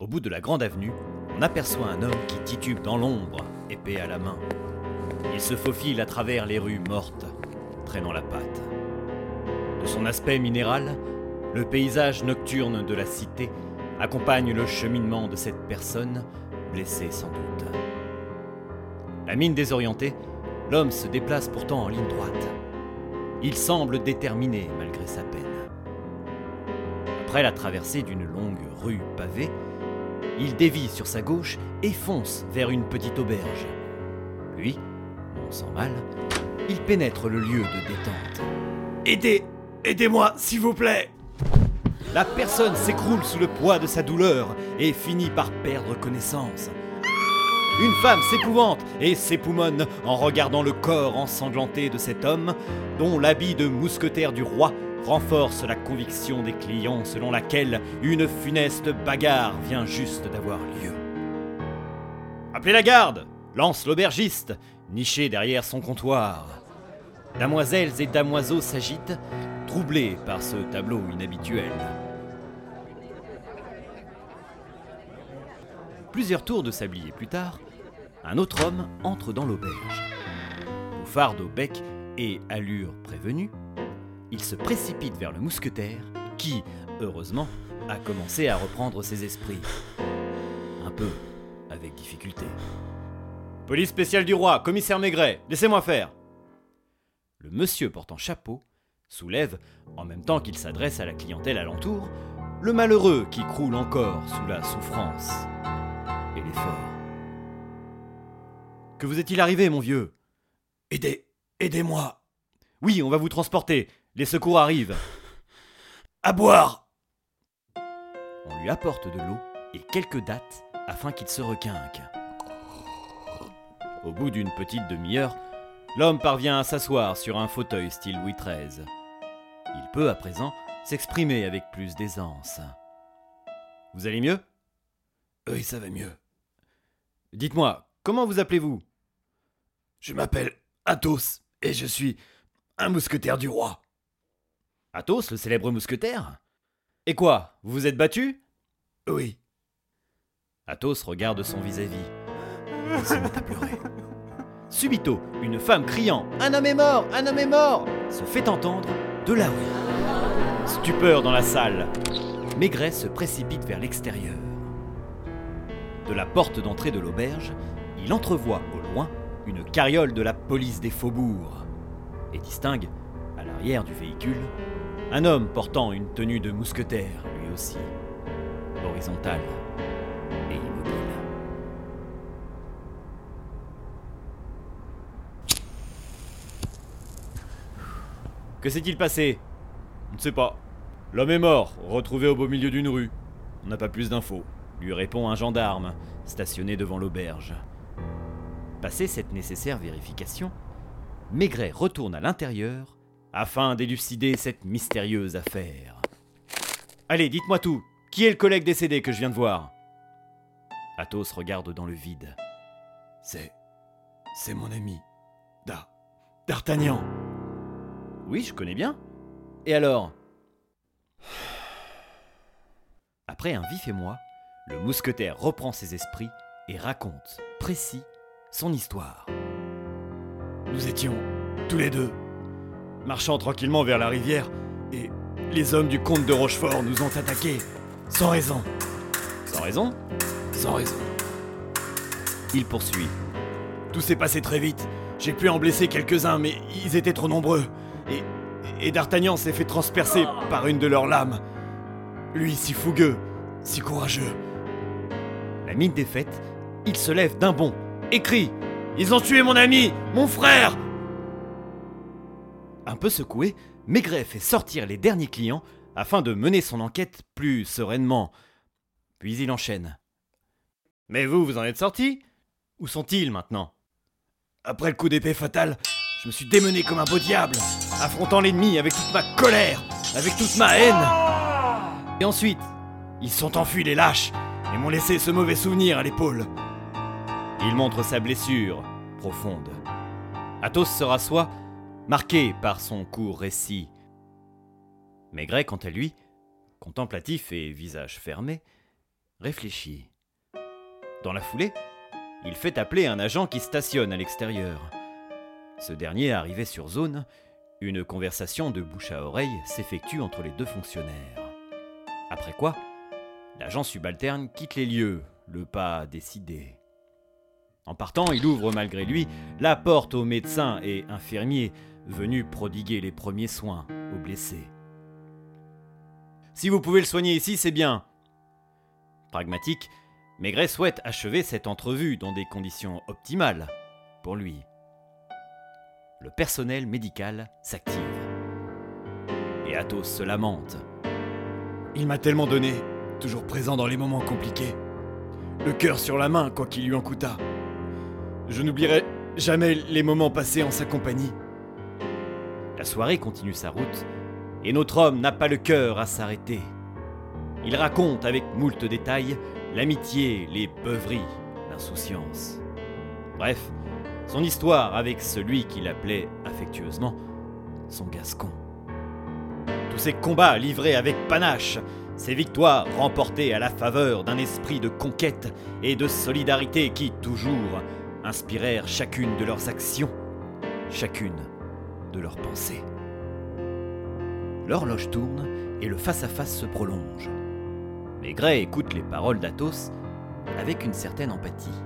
Au bout de la grande avenue, on aperçoit un homme qui titube dans l'ombre, épée à la main. Il se faufile à travers les rues mortes, traînant la patte. De son aspect minéral, le paysage nocturne de la cité accompagne le cheminement de cette personne, blessée sans doute. La mine désorientée, l'homme se déplace pourtant en ligne droite. Il semble déterminé malgré sa peine. Après la traversée d'une longue rue pavée, il dévie sur sa gauche et fonce vers une petite auberge. Puis, non sans mal, il pénètre le lieu de détente. Aidez Aidez-moi, s'il vous plaît La personne s'écroule sous le poids de sa douleur et finit par perdre connaissance. Une femme s'épouvante et s'époumonne en regardant le corps ensanglanté de cet homme, dont l'habit de mousquetaire du roi renforce la conviction des clients selon laquelle une funeste bagarre vient juste d'avoir lieu. Appelez la garde lance l'aubergiste, niché derrière son comptoir. Damoiselles et damoiseaux s'agitent, troublés par ce tableau inhabituel. Plusieurs tours de sablier plus tard, un autre homme entre dans l'auberge. Au fardeau bec et allure prévenue, il se précipite vers le mousquetaire qui, heureusement, a commencé à reprendre ses esprits. Un peu, avec difficulté. Police spéciale du roi, commissaire Maigret, laissez-moi faire. Le monsieur portant chapeau soulève, en même temps qu'il s'adresse à la clientèle alentour, le malheureux qui croule encore sous la souffrance et l'effort. Que vous est-il arrivé, mon vieux? Aidez Aidez-moi Oui, on va vous transporter. Les secours arrivent. À boire On lui apporte de l'eau et quelques dattes afin qu'il se requinque. Au bout d'une petite demi-heure, l'homme parvient à s'asseoir sur un fauteuil style Louis XIII. Il peut à présent s'exprimer avec plus d'aisance. Vous allez mieux? Oui, ça va mieux. Dites-moi, comment vous appelez-vous? Je m'appelle Athos et je suis un mousquetaire du roi. Athos, le célèbre mousquetaire Et quoi Vous vous êtes battu? Oui. Athos regarde son vis-à-vis. Il se met à pleurer. Subito, une femme criant Un homme est mort Un homme est mort se fait entendre de la rue. Stupeur dans la salle. Maigret se précipite vers l'extérieur. De la porte d'entrée de l'auberge, il entrevoit au loin une carriole de la police des faubourgs et distingue, à l'arrière du véhicule, un homme portant une tenue de mousquetaire, lui aussi, horizontale et immobile. Que s'est-il passé? On ne sait pas. L'homme est mort, retrouvé au beau milieu d'une rue. On n'a pas plus d'infos, lui répond un gendarme, stationné devant l'auberge. Passé cette nécessaire vérification, Maigret retourne à l'intérieur afin d'élucider cette mystérieuse affaire. Allez, dites-moi tout. Qui est le collègue décédé que je viens de voir? Athos regarde dans le vide. C'est. C'est mon ami. Da. D'Artagnan. Oui, je connais bien. Et alors? Après un vif émoi, le mousquetaire reprend ses esprits et raconte, précis, son histoire. Nous étions tous les deux marchant tranquillement vers la rivière et les hommes du comte de Rochefort nous ont attaqués sans raison. Sans raison? Sans raison. Il poursuit. Tout s'est passé très vite. J'ai pu en blesser quelques-uns, mais ils étaient trop nombreux. Et, et D'Artagnan s'est fait transpercer par une de leurs lames. Lui, si fougueux, si courageux. La mine défaite, il se lève d'un bond et crie Ils ont tué mon ami, mon frère Un peu secoué, Maigret fait sortir les derniers clients afin de mener son enquête plus sereinement. Puis il enchaîne. Mais vous, vous en êtes sortis Où sont-ils maintenant? Après le coup d'épée fatal, je me suis démené comme un beau diable, affrontant l'ennemi avec toute ma colère, avec toute ma haine. Et ensuite Ils sont enfuis, les lâches, et m'ont laissé ce mauvais souvenir à l'épaule. Il montre sa blessure profonde. Athos se rassoit, marqué par son court récit. Maigret, quant à lui, contemplatif et visage fermé, réfléchit. Dans la foulée, il fait appeler un agent qui stationne à l'extérieur. Ce dernier arrivé sur zone, une conversation de bouche à oreille s'effectue entre les deux fonctionnaires. Après quoi, l'agent subalterne quitte les lieux, le pas décidé. En partant, il ouvre malgré lui la porte aux médecins et infirmiers venus prodiguer les premiers soins aux blessés. Si vous pouvez le soigner ici, c'est bien. Pragmatique, Maigret souhaite achever cette entrevue dans des conditions optimales pour lui. Le personnel médical s'active. Et Athos se lamente. Il m'a tellement donné, toujours présent dans les moments compliqués. Le cœur sur la main, quoi qu'il lui en coûtât. Je n'oublierai jamais les moments passés en sa compagnie. La soirée continue sa route, et notre homme n'a pas le cœur à s'arrêter. Il raconte avec moult détails l'amitié, les beuveries, l'insouciance. Bref, son histoire avec celui qu'il appelait affectueusement son Gascon. Tous ces combats livrés avec panache, ces victoires remportées à la faveur d'un esprit de conquête et de solidarité qui, toujours, inspirèrent chacune de leurs actions, chacune de leurs pensées. L'horloge tourne et le face-à-face se prolonge. Maigret écoute les paroles d'Athos avec une certaine empathie.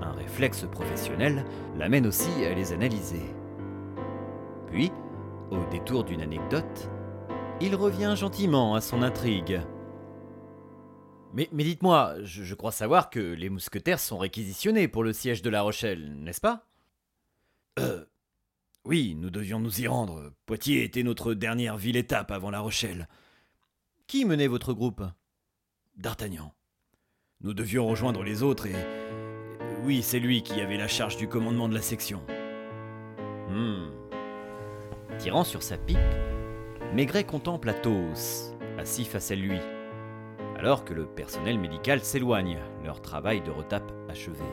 Un réflexe professionnel l'amène aussi à les analyser. Puis, au détour d'une anecdote, il revient gentiment à son intrigue. Mais, dites-moi, je, je crois savoir que les mousquetaires sont réquisitionnés pour le siège de La Rochelle, n'est-ce pas? Euh. Oui, nous devions nous y rendre. Poitiers était notre dernière ville étape avant La Rochelle. Qui menait votre groupe? D'Artagnan. Nous devions rejoindre les autres et. Oui, c'est lui qui avait la charge du commandement de la section. Hmm. Tirant sur sa pipe, Maigret contemple Athos, assis face à lui, alors que le personnel médical s'éloigne, leur travail de retape achevé.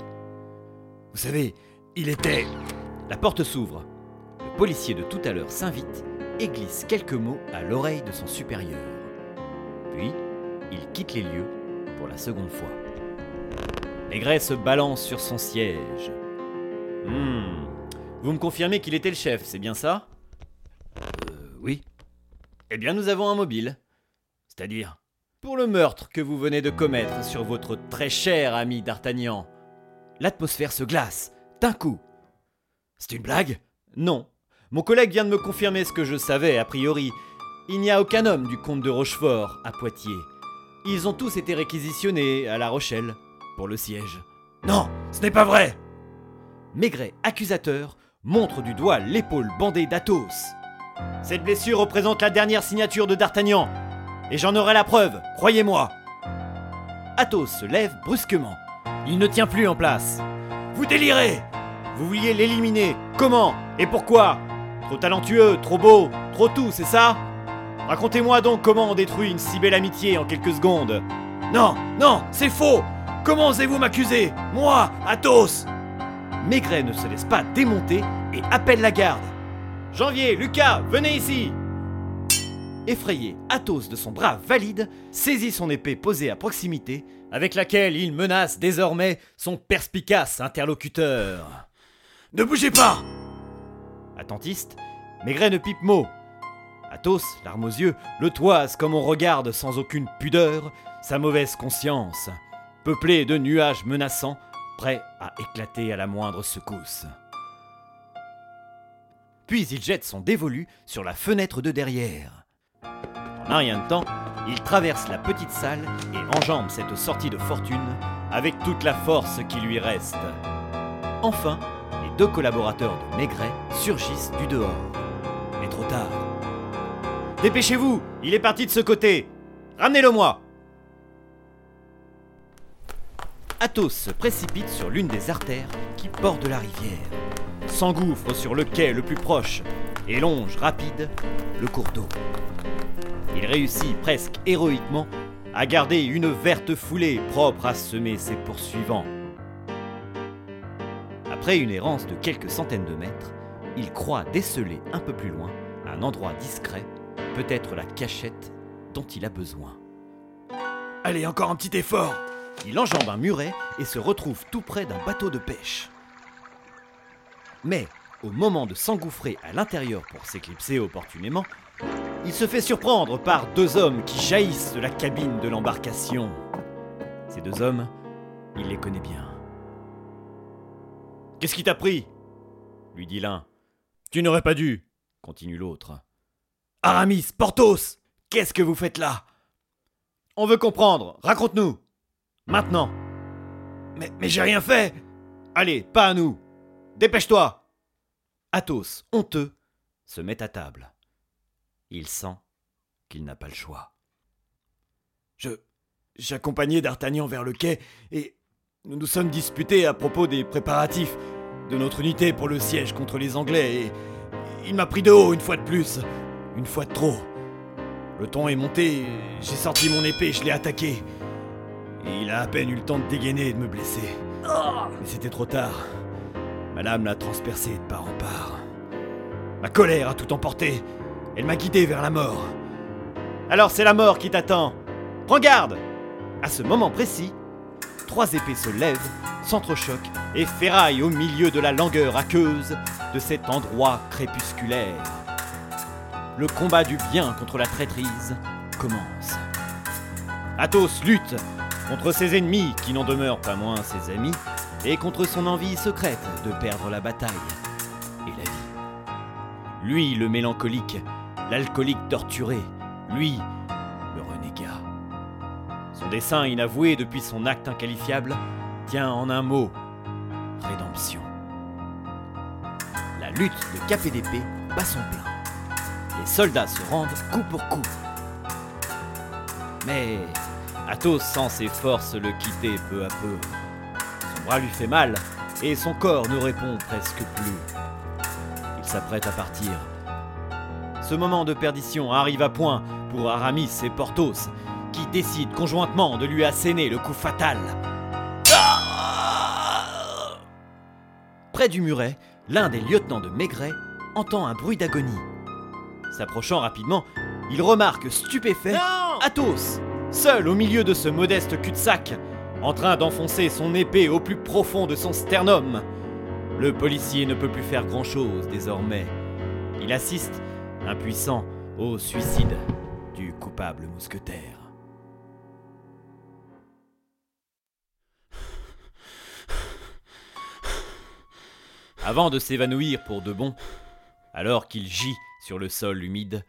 Vous savez, il était. La porte s'ouvre. Le policier de tout à l'heure s'invite et glisse quelques mots à l'oreille de son supérieur. Puis, il quitte les lieux pour la seconde fois. Maigret se balance sur son siège. Hmm. Vous me confirmez qu'il était le chef, c'est bien ça? Euh, oui. Eh bien, nous avons un mobile. C'est-à-dire Pour le meurtre que vous venez de commettre sur votre très cher ami d'Artagnan. L'atmosphère se glace, d'un coup. C'est une blague? Non. Mon collègue vient de me confirmer ce que je savais a priori. Il n'y a aucun homme du comte de Rochefort à Poitiers. Ils ont tous été réquisitionnés à La Rochelle pour le siège. Non, ce n'est pas vrai Maigret, accusateur, montre du doigt l'épaule bandée d'Athos. Cette blessure représente la dernière signature de D'Artagnan, et j'en aurai la preuve, croyez-moi. Athos se lève brusquement. Il ne tient plus en place. Vous délirez Vous vouliez l'éliminer Comment Et pourquoi? Trop talentueux, trop beau, trop tout, c'est ça? Racontez-moi donc comment on détruit une si belle amitié en quelques secondes. Non, non, c'est faux Comment osez-vous m'accuser? Moi, Athos Maigret ne se laisse pas démonter et appelle la garde. Janvier, Lucas, venez ici Effrayé, Athos de son bras valide saisit son épée posée à proximité, avec laquelle il menace désormais son perspicace interlocuteur. Ne bougez pas Attentiste, Maigret ne pipe mot. Athos, larmes aux yeux, le toise comme on regarde sans aucune pudeur sa mauvaise conscience, peuplée de nuages menaçants, prêts à éclater à la moindre secousse. Puis il jette son dévolu sur la fenêtre de derrière. En un rien de temps, il traverse la petite salle et enjambe cette sortie de fortune avec toute la force qui lui reste. Enfin, deux collaborateurs de Maigret surgissent du dehors. Mais trop tard. Dépêchez-vous, il est parti de ce côté. Ramenez-le moi. Athos se précipite sur l'une des artères qui bordent la rivière, s'engouffre sur le quai le plus proche et longe rapide le cours d'eau. Il réussit presque héroïquement à garder une verte foulée propre à semer ses poursuivants. Après une errance de quelques centaines de mètres, il croit déceler un peu plus loin un endroit discret, peut-être la cachette dont il a besoin. Allez, encore un petit effort. Il enjambe un muret et se retrouve tout près d'un bateau de pêche. Mais, au moment de s'engouffrer à l'intérieur pour s'éclipser opportunément, il se fait surprendre par deux hommes qui jaillissent de la cabine de l'embarcation. Ces deux hommes, il les connaît bien. Qu'est-ce qui t'a pris? lui dit l'un. Tu n'aurais pas dû, continue l'autre. Aramis, Porthos, qu'est-ce que vous faites là? On veut comprendre, raconte-nous. Maintenant. Mais, mais j'ai rien fait Allez, pas à nous. Dépêche-toi. Athos, honteux, se met à table. Il sent qu'il n'a pas le choix. Je. J'accompagnais d'Artagnan vers le quai et nous nous sommes disputés à propos des préparatifs de notre unité pour le siège contre les Anglais et il m'a pris de haut une fois de plus, une fois de trop. Le ton est monté, j'ai sorti mon épée, je l'ai attaqué. Et il a à peine eu le temps de dégainer et de me blesser. Mais c'était trop tard. Ma lame l'a transpercé de part en part. Ma colère a tout emporté. Elle m'a guidé vers la mort. Alors c'est la mort qui t'attend. Prends garde À ce moment précis, trois épées se lèvent, s'entrechoquent et ferraillent au milieu de la langueur aqueuse de cet endroit crépusculaire. Le combat du bien contre la traîtrise commence. Athos lutte contre ses ennemis qui n'en demeurent pas moins ses amis et contre son envie secrète de perdre la bataille et la vie. Lui, le mélancolique, l'alcoolique torturé, lui. Son dessein inavoué depuis son acte inqualifiable tient en un mot rédemption. La lutte de d'épée bat son plein. Les soldats se rendent coup pour coup. Mais Athos sent ses forces le quitter peu à peu. Son bras lui fait mal et son corps ne répond presque plus. Il s'apprête à partir. Ce moment de perdition arrive à point pour Aramis et Porthos, décident conjointement de lui asséner le coup fatal. Près du muret, l'un des lieutenants de Maigret entend un bruit d'agonie. S'approchant rapidement, il remarque stupéfait Athos, seul au milieu de ce modeste cul-de-sac, en train d'enfoncer son épée au plus profond de son sternum. Le policier ne peut plus faire grand-chose désormais. Il assiste, impuissant, au suicide du coupable mousquetaire. Avant de s'évanouir pour de bon, alors qu'il gît sur le sol humide,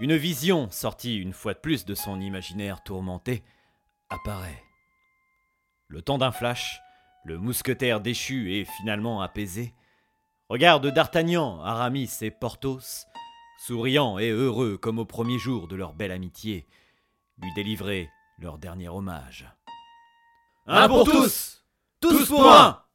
une vision, sortie une fois de plus de son imaginaire tourmenté, apparaît. Le temps d'un flash, le mousquetaire déchu et finalement apaisé regarde D'Artagnan, Aramis et Porthos, souriants et heureux comme au premier jour de leur belle amitié, lui délivrer leur dernier hommage. Un pour tous Tous pour un